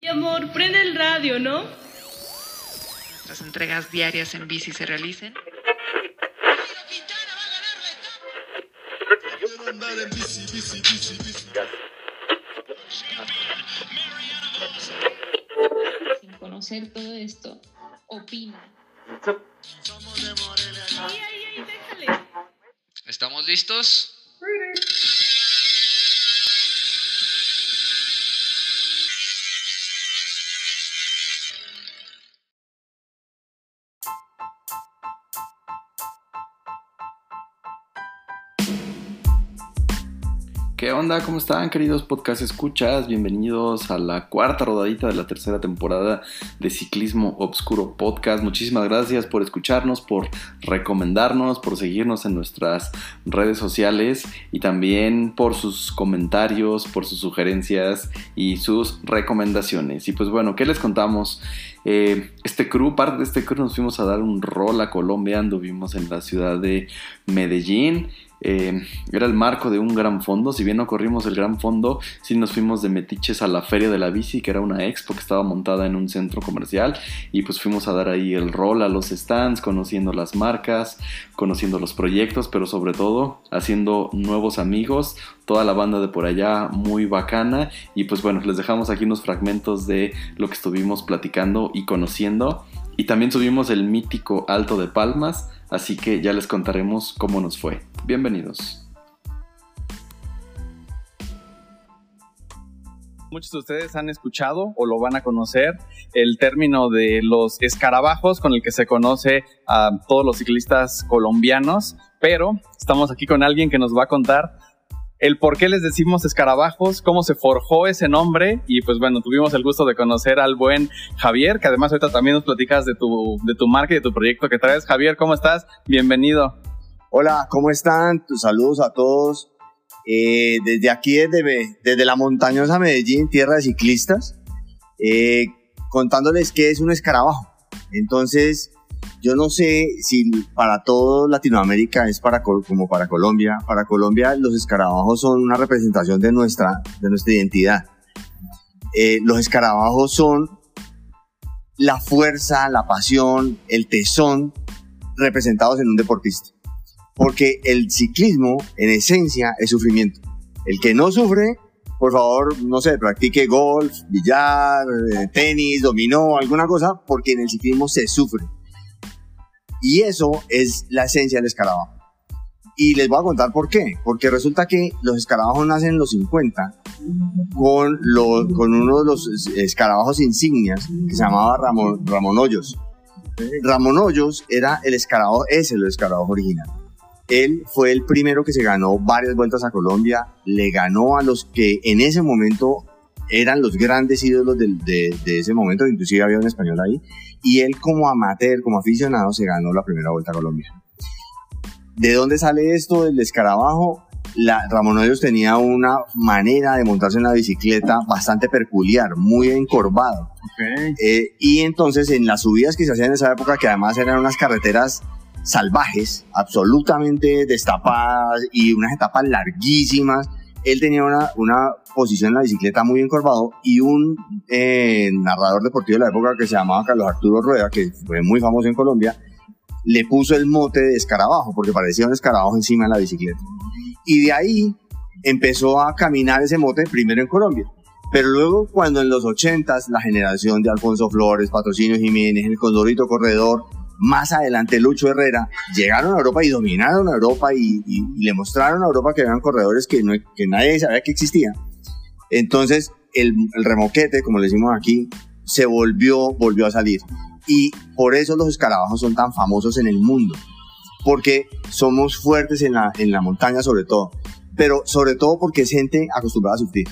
Mi amor, prende el radio, ¿no? Las entregas diarias en bici se realicen. Sin conocer todo esto, opina. Ay, ay, ay, déjale. ¿Estamos listos? ¿Qué onda? ¿Cómo están, queridos podcast escuchas? Bienvenidos a la cuarta rodadita de la tercera temporada de Ciclismo Obscuro Podcast. Muchísimas gracias por escucharnos, por recomendarnos, por seguirnos en nuestras redes sociales y también por sus comentarios, por sus sugerencias y sus recomendaciones. Y pues bueno, ¿qué les contamos? Eh, este crew, parte de este crew nos fuimos a dar un rol a Colombia, anduvimos en la ciudad de Medellín. Eh, era el marco de un gran fondo. Si bien no corrimos el gran fondo, sí nos fuimos de metiches a la Feria de la Bici, que era una expo que estaba montada en un centro comercial. Y pues fuimos a dar ahí el rol a los stands, conociendo las marcas, conociendo los proyectos, pero sobre todo haciendo nuevos amigos. Toda la banda de por allá muy bacana. Y pues bueno, les dejamos aquí unos fragmentos de lo que estuvimos platicando y conociendo. Y también subimos el mítico Alto de Palmas, así que ya les contaremos cómo nos fue. Bienvenidos. Muchos de ustedes han escuchado o lo van a conocer el término de los escarabajos con el que se conoce a todos los ciclistas colombianos, pero estamos aquí con alguien que nos va a contar el por qué les decimos escarabajos, cómo se forjó ese nombre y pues bueno, tuvimos el gusto de conocer al buen Javier, que además ahorita también nos platicas de tu, de tu marca y de tu proyecto que traes. Javier, ¿cómo estás? Bienvenido. Hola, ¿cómo están? Tus saludos a todos. Eh, desde aquí, desde, desde la montañosa Medellín, tierra de ciclistas, eh, contándoles qué es un escarabajo. Entonces, yo no sé si para todo Latinoamérica es para como para Colombia. Para Colombia los escarabajos son una representación de nuestra, de nuestra identidad. Eh, los escarabajos son la fuerza, la pasión, el tesón representados en un deportista. Porque el ciclismo, en esencia, es sufrimiento. El que no sufre, por favor, no sé, practique golf, billar, eh, tenis, dominó, alguna cosa, porque en el ciclismo se sufre. Y eso es la esencia del escarabajo. Y les voy a contar por qué. Porque resulta que los escarabajos nacen en los 50 con, uno de los escarabajos insignias que se llamaba Ramón, Ramón Hoyos. Ramón Hoyos era el escarabajo, es el escarabajo original. Él fue el primero que se ganó varias vueltas a Colombia, le ganó a los que en ese momento eran los grandes ídolos de, de ese momento, inclusive había un español ahí, y él como amateur, como aficionado, se ganó la primera vuelta a Colombia. ¿De dónde sale esto del escarabajo? La, Ramón Hoyos tenía una manera de montarse en la bicicleta bastante peculiar, muy encorvado. Okay. Eh, y entonces en las subidas que se hacían en esa época, que además eran unas carreteras salvajes, absolutamente destapadas y unas etapas larguísimas, él tenía una, una posición en la bicicleta muy encorvado y un eh, narrador deportivo de la época que se llamaba Carlos Arturo Rueda, que fue muy famoso en Colombia, le puso el mote de escarabajo porque parecía un escarabajo encima de la bicicleta. Y de ahí empezó a caminar ese mote primero en Colombia. Pero luego cuando en los 80s la generación de Alfonso Flores, Patrocinio Jiménez, el Condorito Corredor, más adelante Lucho Herrera, llegaron a Europa y dominaron a Europa y, le mostraron a Europa que habían corredores que, nadie sabía que existían. Entonces el, el, remoquete, como le decimos aquí, se volvió, volvió a salir. Y por eso los escarabajos son tan famosos en el mundo, porque somos fuertes en la, en la montaña sobre todo, pero sobre todo porque es gente acostumbrada a sufrir.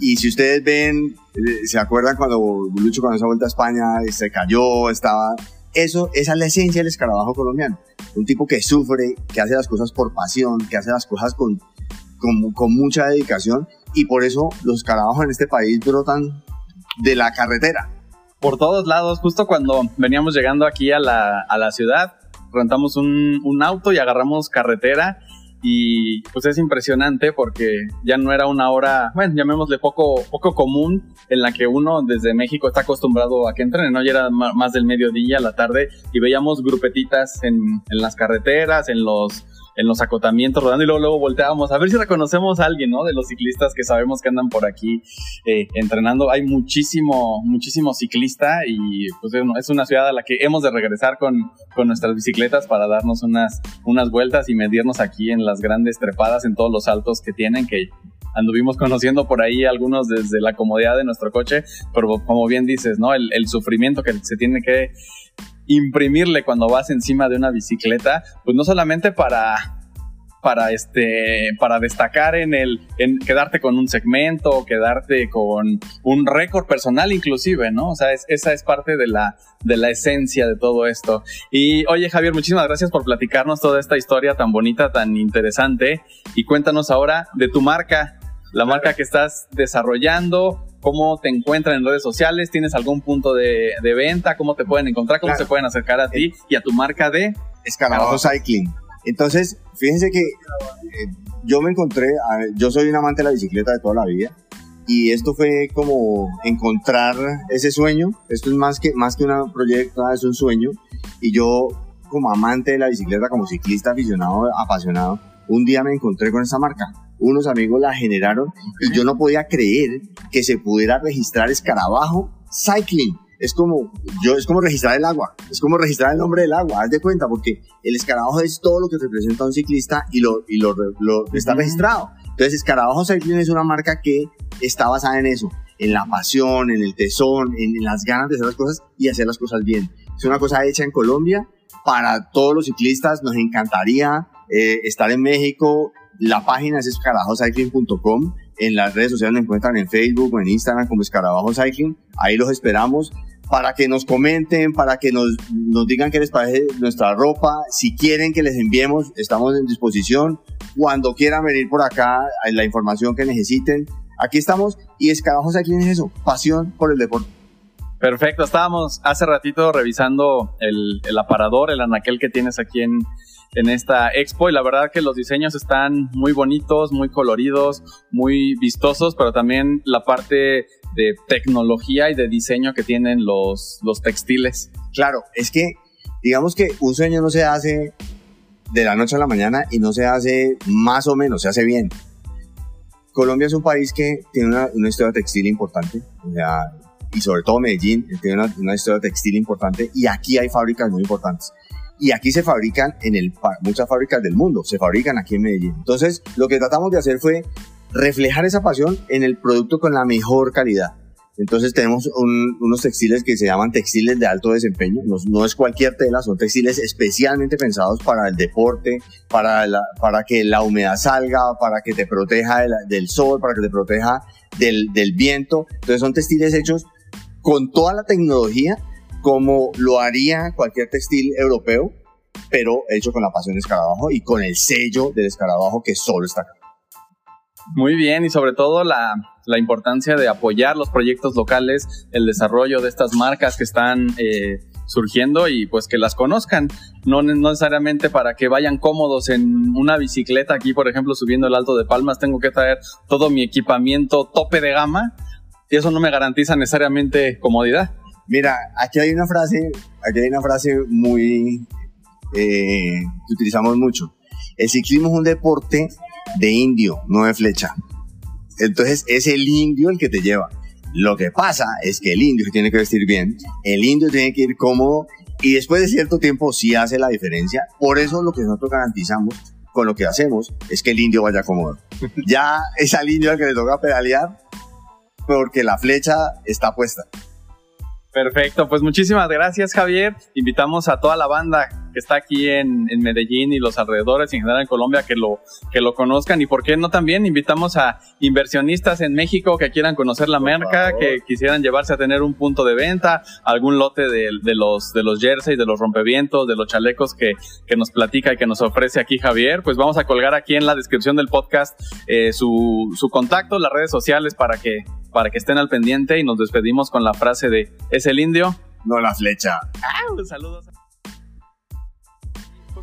Y si ustedes ven, se acuerdan cuando Lucho cuando esa vuelta a España se cayó, estaba eso, esa es la esencia del escarabajo colombiano. Un tipo que sufre, que hace las cosas por pasión, que hace las cosas con, con, mucha dedicación y por eso los escarabajos en este país brotan de la carretera. Por todos lados, justo cuando veníamos llegando aquí a la, a la ciudad, rentamos un, un auto y agarramos carretera y pues es impresionante porque ya no era una hora, bueno, llamémosle poco, poco común en la que uno desde México está acostumbrado a que entren, ¿no? Ya era más del mediodía, la tarde y veíamos grupetitas en, en las carreteras, en los en los acotamientos rodando y luego, luego volteábamos a ver si reconocemos a alguien, ¿no? De los ciclistas que sabemos que andan por aquí eh, entrenando. Hay muchísimo, muchísimo ciclista y pues es una ciudad a la que hemos de regresar con, con nuestras bicicletas para darnos unas, unas vueltas y medirnos aquí en las grandes trepadas, en todos los altos que tienen, que anduvimos conociendo por ahí algunos desde la comodidad de nuestro coche, pero como bien dices, ¿no? El sufrimiento que se tiene que imprimirle cuando vas encima de una bicicleta, pues no solamente para para este para destacar en el en quedarte con un segmento quedarte con un récord personal inclusive no o sea esa es parte de la de la esencia de todo esto. Y oye Javier muchísimas gracias por platicarnos toda esta historia tan bonita tan interesante. Y cuéntanos ahora de tu marca la marca que estás desarrollando cómo te encuentran en redes sociales, tienes algún punto de, venta, cómo te pueden encontrar, cómo se pueden acercar a ti y a tu marca de Escarabajo Cycling. Entonces, fíjense que eh, yo me encontré, yo soy un amante de la bicicleta de toda la vida y esto fue como encontrar ese sueño. Esto es más que, más que un proyecto, es un sueño. Y yo, como amante de la bicicleta, como ciclista aficionado, apasionado, un día me encontré con esa marca unos amigos la generaron y yo no podía creer que se pudiera registrar escarabajo cycling. Es como, yo, es como registrar el agua, es como registrar el nombre del agua, haz de cuenta, porque el escarabajo es todo lo que representa a un ciclista y lo, y lo, está registrado. Entonces, Escarabajo Cycling es una marca que está basada en eso, en la pasión, en el tesón, en, las ganas de hacer las cosas y hacer las cosas bien. Es una cosa hecha en Colombia para todos los ciclistas, nos encantaría eh, estar en México, la página es escarabajocycling.com. En las redes sociales nos encuentran en Facebook o en Instagram como Escarabajo Cycling. Ahí los esperamos para que nos comenten, para que nos, digan qué les parece nuestra ropa. Si quieren que les enviemos, estamos en disposición. Cuando quieran venir por acá, la información que necesiten. Aquí estamos. Y Escarabajo Cycling es eso, pasión por el deporte. Perfecto, estábamos hace ratito revisando el, el aparador, el anaquel que tienes aquí en, en esta expo y la verdad que los diseños están muy bonitos, muy coloridos, muy vistosos, pero también la parte de tecnología y de diseño que tienen los, los textiles. Claro, es que digamos que un sueño no se hace de la noche a la mañana y no se hace más o menos, se hace bien. Colombia es un país que tiene una, una historia textil importante, y sobre todo Medellín tiene una, una historia textil importante y aquí hay fábricas muy importantes y aquí se fabrican en muchas fábricas del mundo, se fabrican aquí en Medellín. Entonces, lo que tratamos de hacer fue reflejar esa pasión en el producto con la mejor calidad. Entonces tenemos unos textiles que se llaman textiles de alto desempeño. No, es cualquier tela, son textiles especialmente pensados para el deporte, para, para que la humedad salga, para que te proteja del, sol, para que te proteja del, del viento. Entonces son textiles hechos con toda la tecnología como lo haría cualquier textil europeo, pero hecho con la pasión de escarabajo y con el sello del escarabajo que solo está acá. Muy bien, y sobre todo la, importancia de apoyar los proyectos locales, el desarrollo de estas marcas que están eh, surgiendo y pues que las conozcan, no, no, necesariamente para que vayan cómodos en una bicicleta aquí, por ejemplo, subiendo el Alto de Palmas, tengo que traer todo mi equipamiento tope de gama y eso no me garantiza necesariamente comodidad. Mira, aquí hay una frase, aquí hay una frase muy eh, que utilizamos mucho. El ciclismo es un deporte de indio, no de flecha. Entonces es el indio el que te lleva. Lo que pasa es que el indio tiene que vestir bien, el indio tiene que ir cómodo y después de cierto tiempo sí hace la diferencia. Por eso lo que nosotros garantizamos con lo que hacemos es que el indio vaya cómodo. ya es al indio al que le toca pedalear porque la flecha está puesta. Perfecto, pues muchísimas gracias Javier. Invitamos a toda la banda que está aquí en, Medellín y los alrededores y en general en Colombia que lo, que lo conozcan y por qué no también invitamos a inversionistas en México que quieran conocer la marca, que quisieran llevarse a tener un punto de venta, algún lote de, los, de los jerseys, de los rompevientos, de los chalecos que, que, nos platica y que nos ofrece aquí Javier, pues vamos a colgar aquí en la descripción del podcast eh, su, su contacto, las redes sociales para que para que estén al pendiente y nos despedimos con la frase de ¿es el indio? No la flecha. saludos.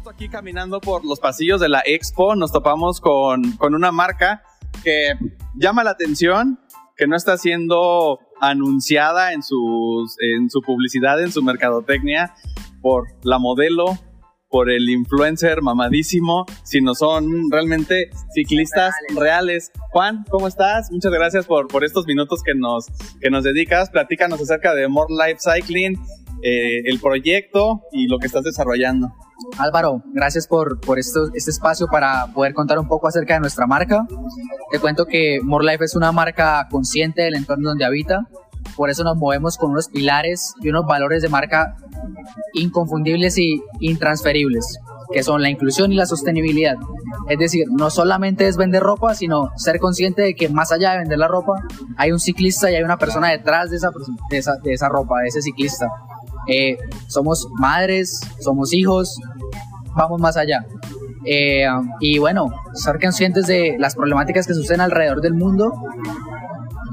Aquí caminando por los pasillos de la expo nos topamos con, con una marca que llama la atención, que no está siendo anunciada en, sus, en su publicidad, en su mercadotecnia, por la modelo, por el influencer mamadísimo, sino son realmente ciclistas reales. Juan, ¿cómo estás? Muchas gracias por, por estos minutos que nos, que nos dedicas. Platícanos acerca de More Life Cycling, eh, el proyecto y lo que estás desarrollando. Álvaro, gracias por, por esto, este espacio para poder contar un poco acerca de nuestra marca. Te cuento que More Life es una marca consciente del entorno donde habita. Por eso nos movemos con unos pilares y unos valores de marca inconfundibles y intransferibles, que son la inclusión y la sostenibilidad. Es decir, no solamente es vender ropa, sino ser consciente de que más allá de vender la ropa, hay un ciclista y hay una persona detrás de esa, de esa, de esa ropa, de ese ciclista. Eh, somos madres, somos hijos, vamos más allá. Eh, y bueno, ser conscientes de las problemáticas que suceden alrededor del mundo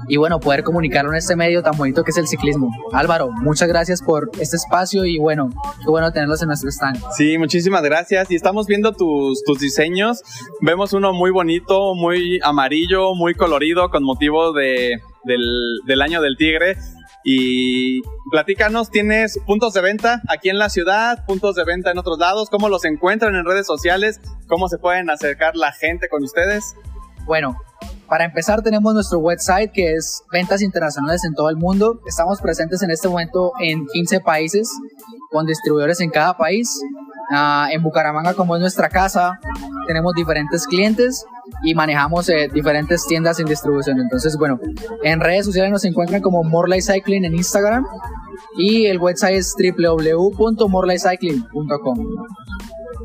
y bueno, poder comunicarlo en este medio tan bonito que es el ciclismo. Álvaro, muchas gracias por este espacio y bueno, qué bueno tenerlos en nuestro stand. Sí, muchísimas gracias. Y estamos viendo tus, tus diseños. Vemos uno muy bonito, muy amarillo, muy colorido con motivo de, del, del año del tigre. Y platícanos, ¿tienes puntos de venta aquí en la ciudad, puntos de venta en otros lados? ¿Cómo los encuentran en redes sociales? ¿Cómo se pueden acercar la gente con ustedes? Bueno, para empezar tenemos nuestro website que es ventas internacionales en todo el mundo. Estamos presentes en este momento en 15 países con distribuidores en cada país. Uh, en Bucaramanga, como es nuestra casa, tenemos diferentes clientes y manejamos eh, diferentes tiendas en distribución. Entonces, bueno, en redes sociales nos encuentran como Morley Cycling en Instagram y el website es www.morleycycling.com.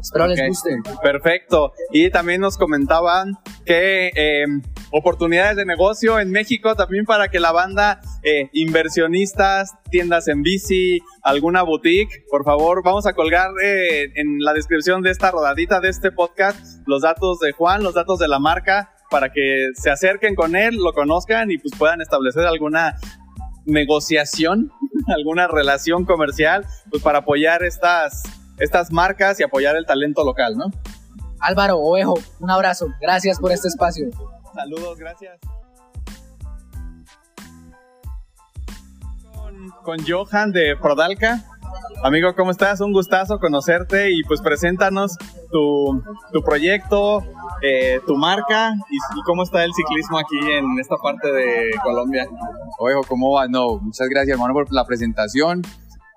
Espero les guste. Perfecto. Y también nos comentaban que eh, oportunidades de negocio en México también para que la banda, eh, inversionistas, tiendas en bici, alguna boutique, por favor, vamos a colgar eh, en la descripción de esta rodadita de este podcast los datos de Juan, los datos de la marca para que se acerquen con él, lo conozcan y pues puedan establecer alguna negociación, alguna relación comercial, pues para apoyar estas estas marcas y apoyar el talento local, ¿no? Álvaro Ovejo, un abrazo. Gracias por este espacio. Saludos, gracias. Con, con Johan de Prodalca. Amigo, ¿cómo estás? Un gustazo conocerte y pues preséntanos tu, tu proyecto, eh, tu marca y, y, cómo está el ciclismo aquí en esta parte de Colombia. Ojo, ¿cómo va? No, muchas gracias hermano por la presentación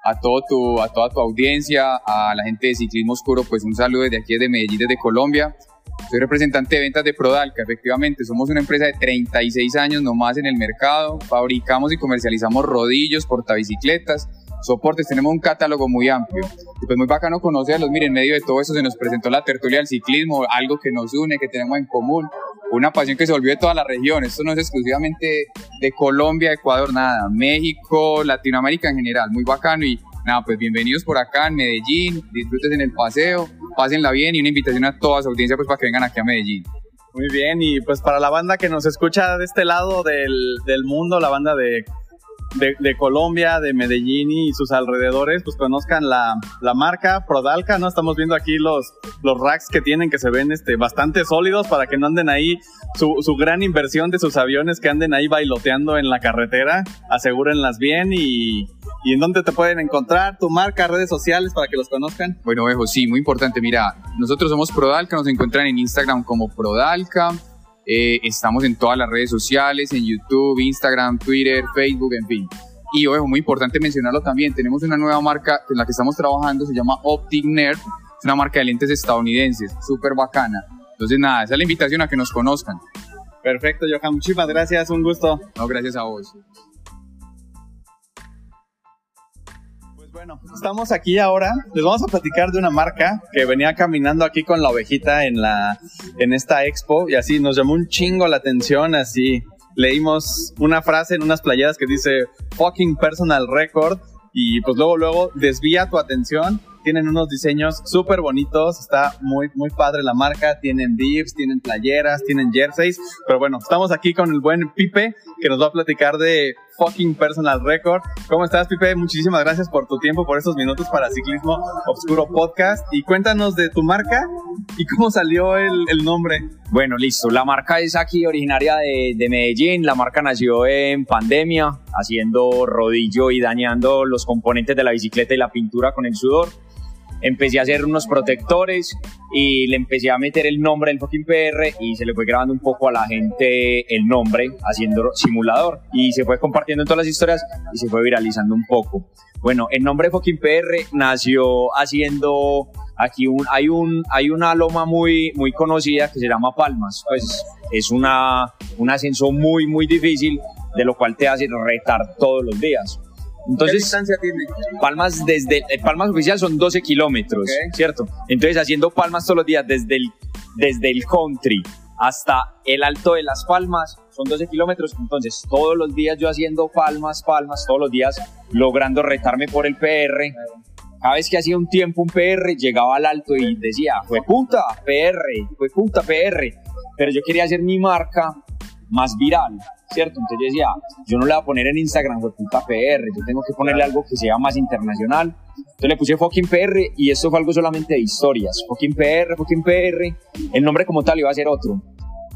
a, todo tu, a toda tu audiencia, a la gente de Ciclismo Oscuro, pues un saludo desde aquí, desde Medellín, desde Colombia. Soy representante de ventas de Prodalca, efectivamente, somos una empresa de 36 años nomás en el mercado, fabricamos y comercializamos rodillos, portabicicletas, soportes, tenemos un catálogo muy amplio. Y pues muy bacano conocerlos, miren, en medio de todo eso se nos presentó la tertulia del ciclismo, algo que nos une, que tenemos en común, una pasión que se volvió de toda la región, esto no es exclusivamente de Colombia, Ecuador, nada, México, Latinoamérica en general, muy bacano y nada, pues bienvenidos por acá en Medellín, disfruten en el paseo, pásenla bien y una invitación a toda su audiencia pues para que vengan aquí a Medellín. Muy bien, y pues para la banda que nos escucha de este lado del, del mundo, la banda de de, Colombia, de Medellín y sus alrededores, pues conozcan la, la, marca Prodalca, ¿no? Estamos viendo aquí los, los racks que tienen que se ven este, bastante sólidos para que no anden ahí su, su gran inversión de sus aviones que anden ahí bailoteando en la carretera, asegúrenlas bien y, y en dónde te pueden encontrar, tu marca, redes sociales para que los conozcan. Bueno, Ejo, sí, muy importante. Mira, nosotros somos Prodalca, nos encuentran en Instagram como Prodalca. Eh, estamos en todas las redes sociales, en YouTube, Instagram, Twitter, Facebook, en fin. Y ojo, muy importante mencionarlo también, tenemos una nueva marca en la que estamos trabajando, se llama Optic Nerd, es una marca de lentes estadounidenses, súper bacana. Entonces nada, esa es la invitación a que nos conozcan. Perfecto, Johan, muchísimas gracias, un gusto. No, gracias a vos. Bueno, estamos aquí ahora. Les vamos a platicar de una marca que venía caminando aquí con la ovejita en la en esta expo y así nos llamó un chingo la atención. Así leímos una frase en unas playeras que dice fucking personal record y pues luego luego desvía tu atención. Tienen unos diseños súper bonitos, está muy, muy padre la marca, tienen dips, tienen playeras, tienen jerseys, pero bueno, estamos aquí con el buen Pipe que nos va a platicar de fucking personal record. ¿Cómo estás, Pipe? Muchísimas gracias por tu tiempo, por estos minutos para Ciclismo Obscuro Podcast. Y cuéntanos de tu marca y cómo salió el, nombre. Bueno, listo. La marca es aquí originaria de, Medellín. La marca nació en pandemia, haciendo rodillo y dañando los componentes de la bicicleta y la pintura con el sudor empecé a hacer unos protectores y le empecé a meter el nombre del fucking PR y se le fue grabando un poco a la gente el nombre haciendo simulador y se fue compartiendo en todas las historias y se fue viralizando un poco. Bueno, el nombre de fucking PR nació haciendo aquí un, hay un hay una loma muy muy conocida que se llama Palmas, pues es una un ascenso muy muy difícil de lo cual te hace retar todos los días. Entonces, ¿Qué distancia tiene? Palmas desde el Palmas oficial son 12 kilómetros, Ok. ¿cierto? Entonces haciendo palmas todos los días desde el, desde el country hasta el alto de las palmas son 12 kilómetros. Entonces todos los días yo haciendo palmas, palmas, todos los días logrando retarme por el PR. Cada vez que hacía un tiempo un PR llegaba al alto y decía, fue puta, PR, fue puta, PR. Pero yo quería hacer mi marca más viral, ¿cierto? Entonces yo decía, yo no le voy a poner en Instagram, fue puta PR, yo tengo que ponerle algo que sea más internacional. Entonces le puse fucking PR y esto fue algo solamente de historias. Fucking PR, fucking PR. El nombre como tal iba a ser otro.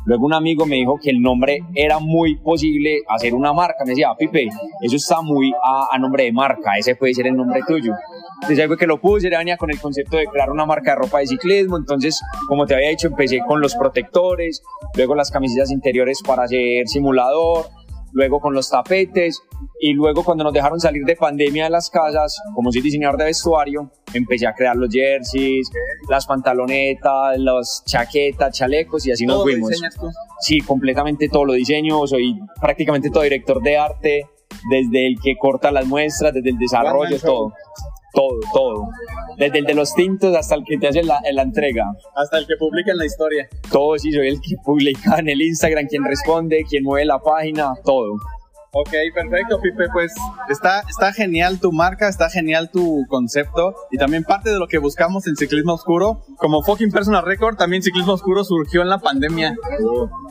Luego un amigo me dijo que el nombre era muy posible hacer una marca. Me decía, Pipe, eso está muy a, a nombre de marca, ese puede ser el nombre tuyo. Entonces algo que lo puse, ya venía con el concepto de crear una marca de ropa de ciclismo. Entonces, como te había dicho, empecé con los protectores, luego las camisetas interiores para hacer simulador, luego con los tapetes y luego cuando nos dejaron salir de pandemia de las casas, como soy diseñador de vestuario, empecé a crear los jerseys, las pantalonetas, las chaquetas, chalecos y así nos ¿Todo lo fuimos. tú? Sí, completamente todo lo diseño, soy prácticamente todo director de arte, desde el que corta las muestras, desde el desarrollo, todo. Todo, todo. Desde el de los tintos hasta el que te hace la, la entrega. Hasta el que publica en la historia. Todo, sí, soy el que publica en el Instagram, quien responde, quien mueve la página, todo. Ok, perfecto, Pipe. Pues está, está genial tu marca, está genial tu concepto y también parte de lo que buscamos en Ciclismo Oscuro. Como fucking personal record, también Ciclismo Oscuro surgió en la pandemia.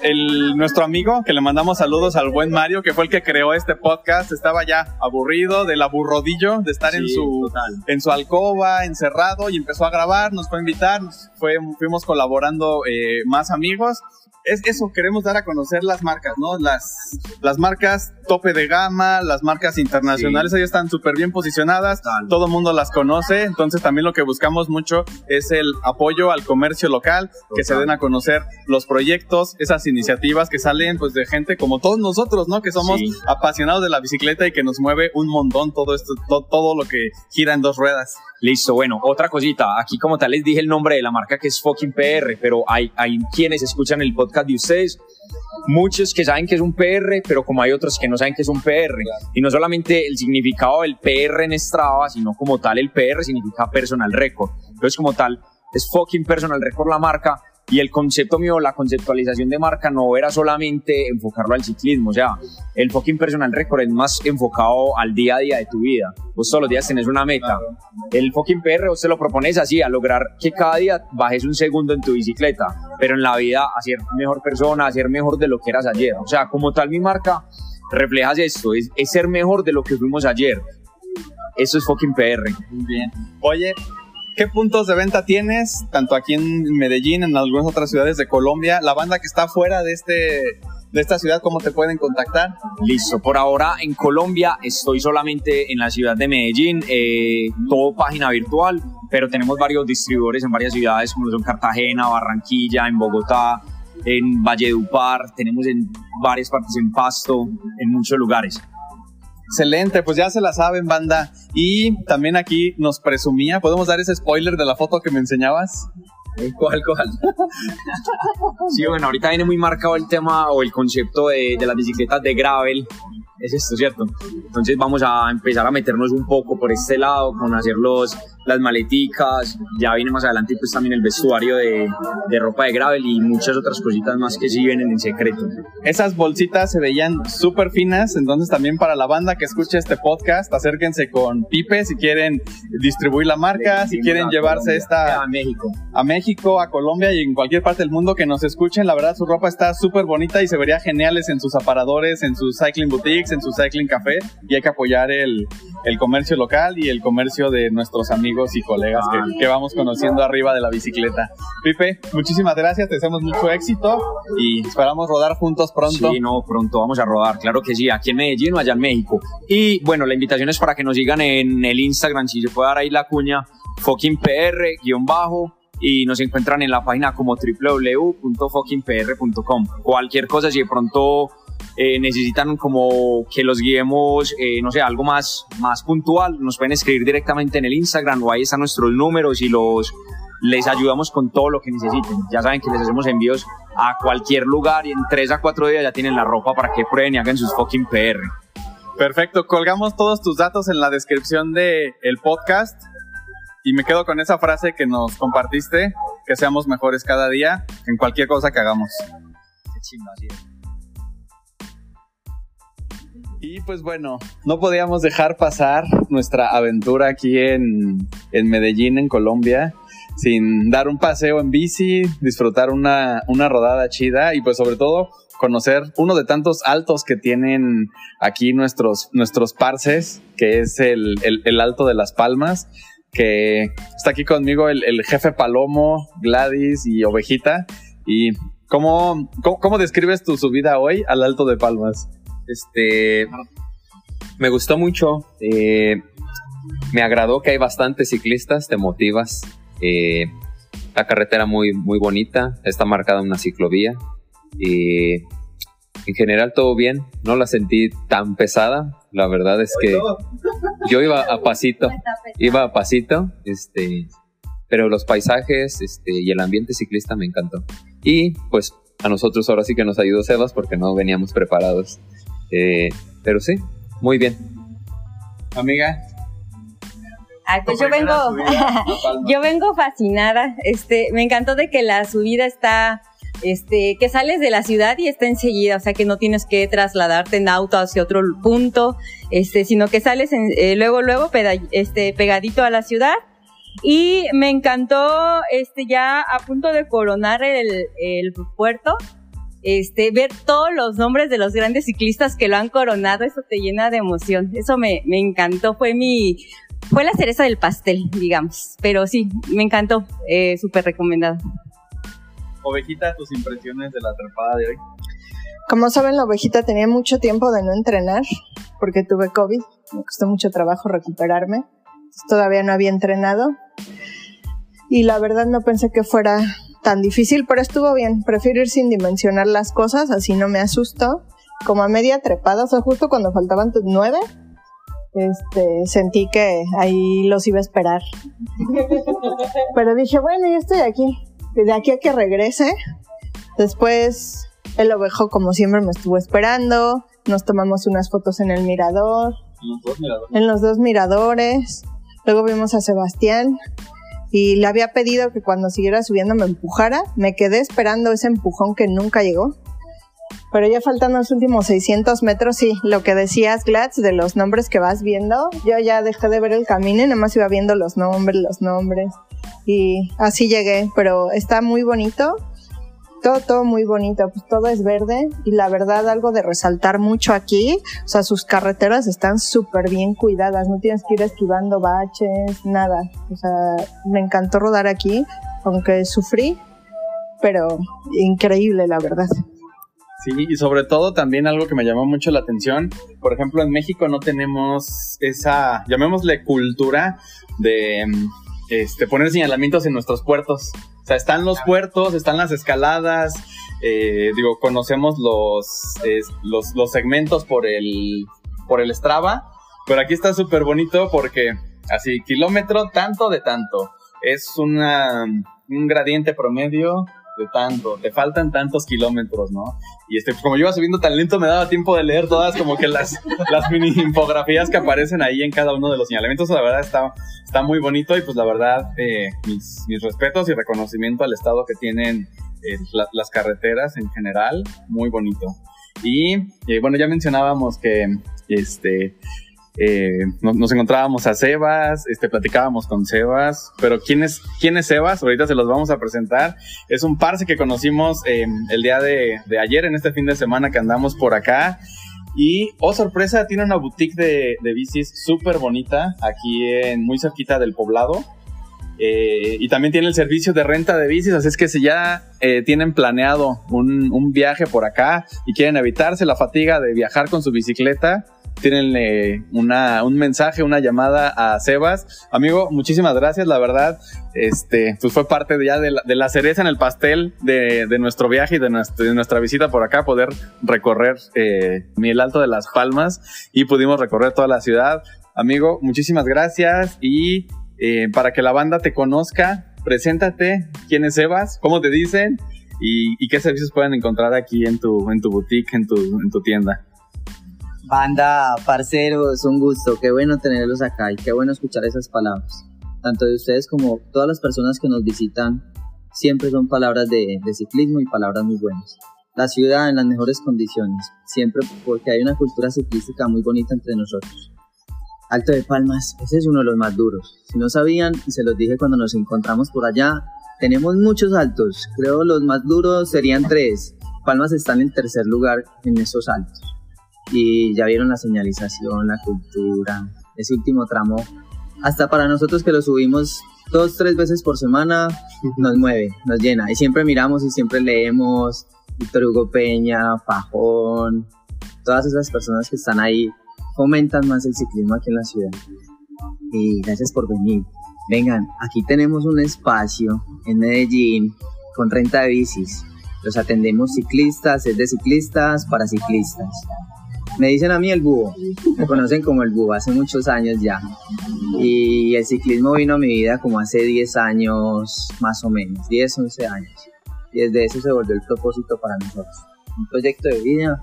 El, nuestro amigo, que le mandamos saludos al buen Mario, que fue el que creó este podcast, estaba ya aburrido del aburrodillo de estar en, su, total. en su alcoba, encerrado, y empezó a grabar, nos fue a invitar, nos fue, fuimos colaborando eh, más amigos. Es eso, queremos dar a conocer las marcas, ¿no? Las, las marcas tope de gama, las marcas internacionales, ahí están súper bien posicionadas, todo el mundo las conoce, entonces también lo que buscamos mucho es el apoyo al comercio local, que se den a conocer los proyectos, esas iniciativas que salen pues de gente como todos nosotros, ¿no? Que somos Sí. apasionados de la bicicleta y que nos mueve un montón todo esto, to- todo lo que gira en dos ruedas. Listo, bueno, otra cosita. Aquí como tal les dije el nombre de la marca que es fucking PR, pero hay, hay quienes escuchan el podcast de ustedes, muchos que saben que es un PR, pero como hay otros que no saben que es un PR. Y no solamente el significado del PR en Strava, sino como tal el PR significa personal record. Entonces como tal es fucking personal record la marca. Y el concepto mío, la conceptualización de marca no era solamente enfocarlo al ciclismo, o sea, el fucking personal record es más enfocado al día a día de tu vida. Vos todos los días tenés una meta. El fucking PR vos te lo propones así, a lograr que cada día bajes un segundo en tu bicicleta, pero en la vida a ser mejor persona, a ser mejor de lo que eras ayer. O sea, como tal mi marca reflejas esto, es, es ser mejor de lo que fuimos ayer. Eso es fucking PR. Muy bien. Oye, ¿qué puntos de venta tienes? Tanto aquí en Medellín, en algunas otras ciudades de Colombia. La banda que está fuera de este de esta ciudad, ¿cómo te pueden contactar? Listo, por ahora en Colombia estoy solamente en la ciudad de Medellín, eh, todo página virtual, pero tenemos varios distribuidores en varias ciudades como son Cartagena, Barranquilla, en Bogotá, en Valledupar, tenemos en varias partes en Pasto, en muchos lugares. Excelente, pues ya se la saben, banda. Y también aquí nos presumía, ¿podemos dar ese spoiler de la foto que me enseñabas? ¿Cuál, cuál? Sí, bueno, ahorita viene muy marcado el tema o el concepto de, de las bicicletas de gravel. Es esto, ¿cierto? Entonces vamos a empezar a meternos un poco por este lado, con hacer los, las maleticas. Ya viene más adelante pues también el vestuario de, de ropa de gravel y muchas otras cositas más que sí vienen en secreto. Esas bolsitas se veían súper finas, entonces también para la banda que escucha este podcast, acérquense con Pipe si quieren distribuir la marca, si quieren llevarse esta a México. a México, a Colombia y en cualquier parte del mundo que nos escuchen. La verdad, su ropa está súper bonita y se vería geniales en sus aparadores, en sus cycling boutiques, en su Cycling Café y hay que apoyar el, el comercio local y el comercio de nuestros amigos y colegas que, que vamos conociendo arriba de la bicicleta. Pipe, muchísimas gracias, te deseamos mucho éxito y esperamos rodar juntos pronto. Sí, no, pronto vamos a rodar, claro que sí, aquí en Medellín o allá en México. Y bueno, la invitación es para que nos sigan en el Instagram, si se puede dar ahí la cuña, fuckingpr, guion bajo, y nos encuentran en la página como www.fuckingpr.com. Cualquier cosa, si de pronto eh, necesitan como que los guiemos, eh, no sé, algo más, más puntual, nos pueden escribir directamente en el Instagram o ahí están nuestros números y los les ayudamos con todo lo que necesiten. Ya saben que les hacemos envíos a cualquier lugar y en 3 a 4 días ya tienen la ropa para que prueben y hagan sus fucking PR. Perfecto, colgamos todos tus datos en la descripción del el podcast y me quedo con esa frase que nos compartiste, que seamos mejores cada día en cualquier cosa que hagamos. Qué chingada, así es. Y pues bueno, no podíamos dejar pasar nuestra aventura aquí en, en Medellín, en Colombia, sin dar un paseo en bici, disfrutar una, una rodada chida y pues sobre todo conocer uno de tantos altos que tienen aquí nuestros, nuestros parces, que es el, el, Alto de las Palmas, que está aquí conmigo el, el jefe Palomo, Gladys y Ovejita. ¿Y cómo, cómo, cómo describes tu subida hoy al Alto de Palmas? Este, me gustó mucho. eh, me agradó que hay bastantes ciclistas, te motivas. eh, la carretera muy, muy bonita, está marcada una ciclovía. Y en general todo bien, no la sentí tan pesada. La verdad es que yo iba a pasito, iba a pasito, este, pero los paisajes este, y el ambiente ciclista me encantó. Y pues a nosotros ahora sí que nos ayudó Sebas porque no veníamos preparados. Eh, pero sí, muy bien. Amiga. Ay, pues yo vengo, subida yo vengo fascinada. Este, me encantó de que la subida está, este, que sales de la ciudad y está enseguida, o sea que no tienes que trasladarte en auto hacia otro punto, este, sino que sales en- eh, luego, luego, peda- este, pegadito a la ciudad. Y me encantó, este, ya a punto de coronar el, el puerto, este, ver todos los nombres de los grandes ciclistas que lo han coronado, eso te llena de emoción. Eso me, me encantó, fue mi, fue la cereza del pastel, digamos. Pero sí, me encantó, eh, súper recomendado. Ovejita, tus impresiones de la trepada de hoy. Como saben, la ovejita tenía mucho tiempo de no entrenar porque tuve COVID. Me costó mucho trabajo recuperarme. Todavía no había entrenado. Y la verdad no pensé que fuera tan difícil, pero estuvo bien. Prefiero ir sin dimensionar las cosas, así no me asusto. Como a media trepada, o sea, justo cuando faltaban tus nueve, este, sentí que ahí los iba a esperar. Pero dije, bueno, ya estoy aquí. De aquí a que regrese. Después el ovejo, como siempre, me estuvo esperando. Nos tomamos unas fotos en el mirador, Los dos miradores. en los dos miradores. Luego vimos a Sebastián y le había pedido que cuando siguiera subiendo me empujara. Me quedé esperando ese empujón que nunca llegó. Pero ya faltan los últimos 600 metros, sí, lo que decías, Glads, de los nombres que vas viendo, yo ya dejé de ver el camino y nada más iba viendo los nombres, los nombres. Y así llegué, pero está muy bonito, todo, todo muy bonito, pues todo es verde y la verdad algo de resaltar mucho aquí, o sea, sus carreteras están súper bien cuidadas, no tienes que ir esquivando baches, nada, o sea, me encantó rodar aquí, aunque sufrí, pero increíble la verdad. Sí, y sobre todo también algo que me llamó mucho la atención, por ejemplo, en México no tenemos esa, llamémosle cultura de mm, este, poner señalamientos en nuestros puertos. O sea, están los puertos, están las escaladas, eh, digo, conocemos los, es- los, los segmentos por el, por el Strava, pero aquí está súper bonito porque así, kilómetro tanto de tanto. Es una, un gradiente promedio de tanto, te faltan tantos kilómetros, ¿no? Y este, pues, como yo iba subiendo tan lento, me daba tiempo de leer todas como que las, las mini infografías que aparecen ahí en cada uno de los señalamientos. La verdad está, está muy bonito y pues la verdad, eh, mis, mis respetos y reconocimiento al estado que tienen eh, la- las carreteras en general, muy bonito. Y eh, bueno, ya mencionábamos que este, eh, nos, encontrábamos a Sebas, este, platicábamos con Sebas, pero ¿quién es, quién es Sebas? Ahorita se los vamos a presentar. Es un parce que conocimos eh, el día de, ayer, en este fin de semana que andamos por acá. Y, oh sorpresa, tiene una boutique de, bicis súper bonita aquí en, muy cerquita del poblado. Eh, y también tiene el servicio de renta de bicis, así es que si ya eh, tienen planeado un viaje por acá y quieren evitarse la fatiga de viajar con su bicicleta, tienen una, un mensaje, una llamada a Sebas. Amigo, muchísimas gracias, la verdad. Este, pues fue parte de ya de la, de la cereza en el pastel de, de nuestro viaje y de, de nuestra visita por acá, poder recorrer eh, el Alto de las Palmas y pudimos recorrer toda la ciudad. Amigo, muchísimas gracias y eh, para que la banda te conozca, preséntate, quién es Sebas, cómo te dicen y, y qué servicios pueden encontrar aquí en tu, en tu boutique, en tu, en tu tienda. Banda, parceros, un gusto, qué bueno tenerlos acá y qué bueno escuchar esas palabras. Tanto de ustedes como todas las personas que nos visitan, siempre son palabras de, de ciclismo y palabras muy buenas. La ciudad en las mejores condiciones, siempre porque hay una cultura ciclística muy bonita entre nosotros. Alto de Palmas, ese es uno de los más duros. Si no sabían, y se los dije cuando nos encontramos por allá, tenemos muchos altos. Creo los más duros serían tres. Palmas está en el tercer lugar en esos altos y ya vieron la señalización, la cultura, ese último tramo. Hasta para nosotros que lo subimos dos, tres veces por semana, nos mueve, nos llena. Y siempre miramos y siempre leemos Víctor Hugo Peña, Pajón, todas esas personas que están ahí fomentan más el ciclismo aquí en la ciudad. Y gracias por venir. Vengan, aquí tenemos un espacio en Medellín con renta de bicis. Los atendemos ciclistas, es de ciclistas para ciclistas. Me dicen a mí el búho, me conocen como el búho hace muchos años ya. Y el ciclismo vino a mi vida como hace 10 años más o menos, 10, 11 años. Y desde eso se volvió el propósito para nosotros. Un proyecto de vida,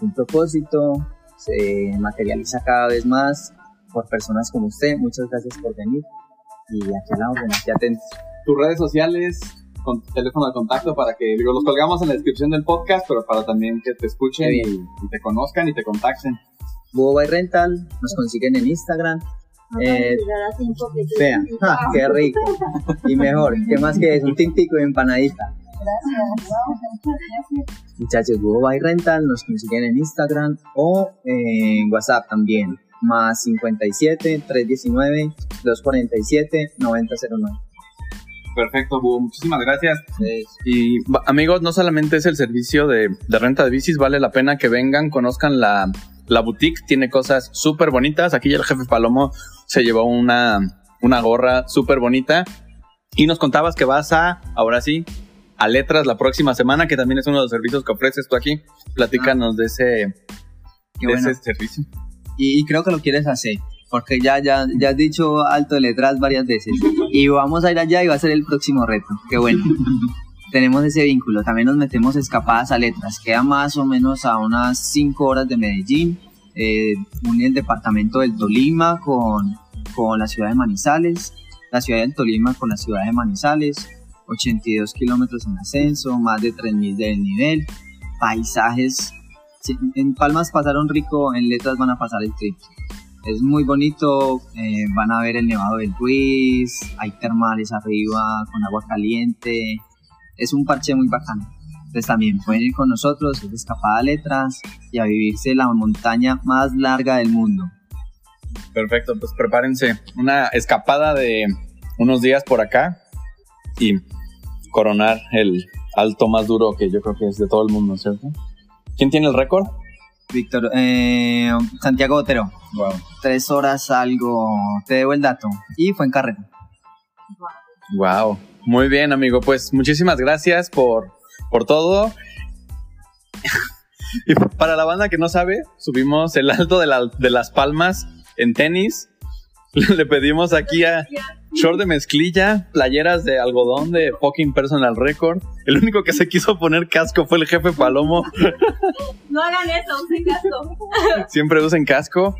un propósito, se materializa cada vez más por personas como usted. Muchas gracias por venir. Y aquí a la aquí atentos. tus redes sociales, con tu teléfono de contacto para que digo, los colgamos en la descripción del podcast, pero para también que te escuchen y, y te conozcan y te contacten. Búho by Rental, nos consiguen en Instagram. Eh, vean, ¡ja! qué rico. Y mejor, ¿qué más que es? Un tintico de empanadita. Muchachos, Búho by Rental nos consiguen en Instagram o en WhatsApp también. Más 57 319 247 9009. Perfecto, Búho, muchísimas gracias. Y amigos, no solamente es el servicio de, de renta de bicis, vale la pena que vengan, conozcan la, la boutique, tiene cosas súper bonitas. Aquí ya el jefe Palomo se llevó una, una gorra súper bonita. Y nos contabas que vas a, ahora sí, a Letras la próxima semana, que también es uno de los servicios que ofreces tú aquí. Platícanos de ese, Qué de bueno. ese servicio. y creo que lo quieres hacer, porque ya, ya, ya has dicho alto de letras varias veces. Y vamos a ir allá y va a ser el próximo reto. Qué bueno. Tenemos ese vínculo. También nos metemos escapadas a letras. Queda más o menos a unas 5 horas de Medellín. Eh, une el departamento del Tolima con, con la ciudad de Manizales. La ciudad del Tolima con la ciudad de Manizales. 82 kilómetros en ascenso, más de 3.000 del nivel. Paisajes en Palmas pasaron rico, en Letras van a pasar el trip. Es muy bonito, eh, van a ver el Nevado del Ruiz, hay termales arriba con agua caliente, es un parche muy bacano. Entonces también pueden ir con nosotros, es escapada Letras y a vivirse la montaña más larga del mundo. Perfecto, pues prepárense. Una escapada de unos días por acá y coronar el alto más duro que yo creo que es de todo el mundo, ¿cierto? ¿Quién tiene el récord? Víctor, eh, Santiago Otero. Tres horas algo, te debo el dato. Y fue en carrera. Wow. Muy bien, amigo. Pues muchísimas gracias por, por todo. y para la banda que no sabe, subimos el alto de, la- de las palmas en tenis. Le pedimos aquí a short de mezclilla, playeras de algodón de fucking personal record. El único que se quiso poner casco fue el jefe Palomo. No hagan eso, usen casco. Siempre usen casco.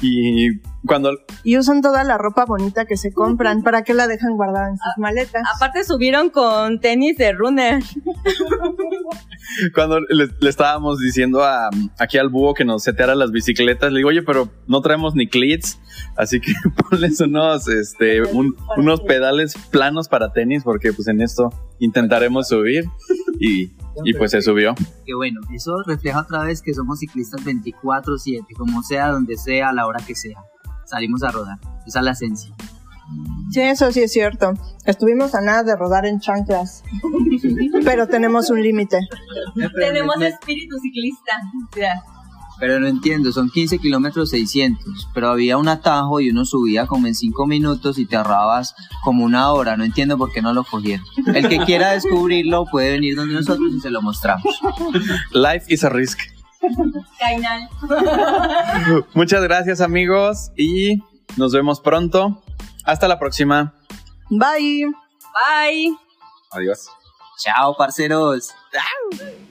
Y cuando Y usan toda la ropa bonita que se compran. ¿Para qué la dejan guardada en sus maletas? Aparte subieron con tenis de runner. cuando le, le estábamos diciendo a, aquí al búho que nos seteara las bicicletas, le digo, oye, pero no traemos ni clits, así que ponles unos, este, un- unos pedales planos para tenis, porque pues en esto intentaremos subir y Y pues se subió. Que bueno, eso refleja otra vez que somos ciclistas 24/7, como sea, donde sea, a la hora que sea. Salimos a rodar. Esa es la esencia. Sí, eso sí es cierto. Estuvimos a nada de rodar en chanclas, pero tenemos un límite. Tenemos espíritu ciclista. Ya. Pero no entiendo, son 15 kilómetros 600, pero había un atajo y uno subía como en 5 minutos y te ahorrabas como una hora. No entiendo por qué no lo cogieron. El que quiera descubrirlo puede venir donde nosotros y se lo mostramos. Life is a risk. Cainal. Muchas gracias amigos y nos vemos pronto. Hasta la próxima. Bye. Bye. Adiós. Chao, parceros. Chao.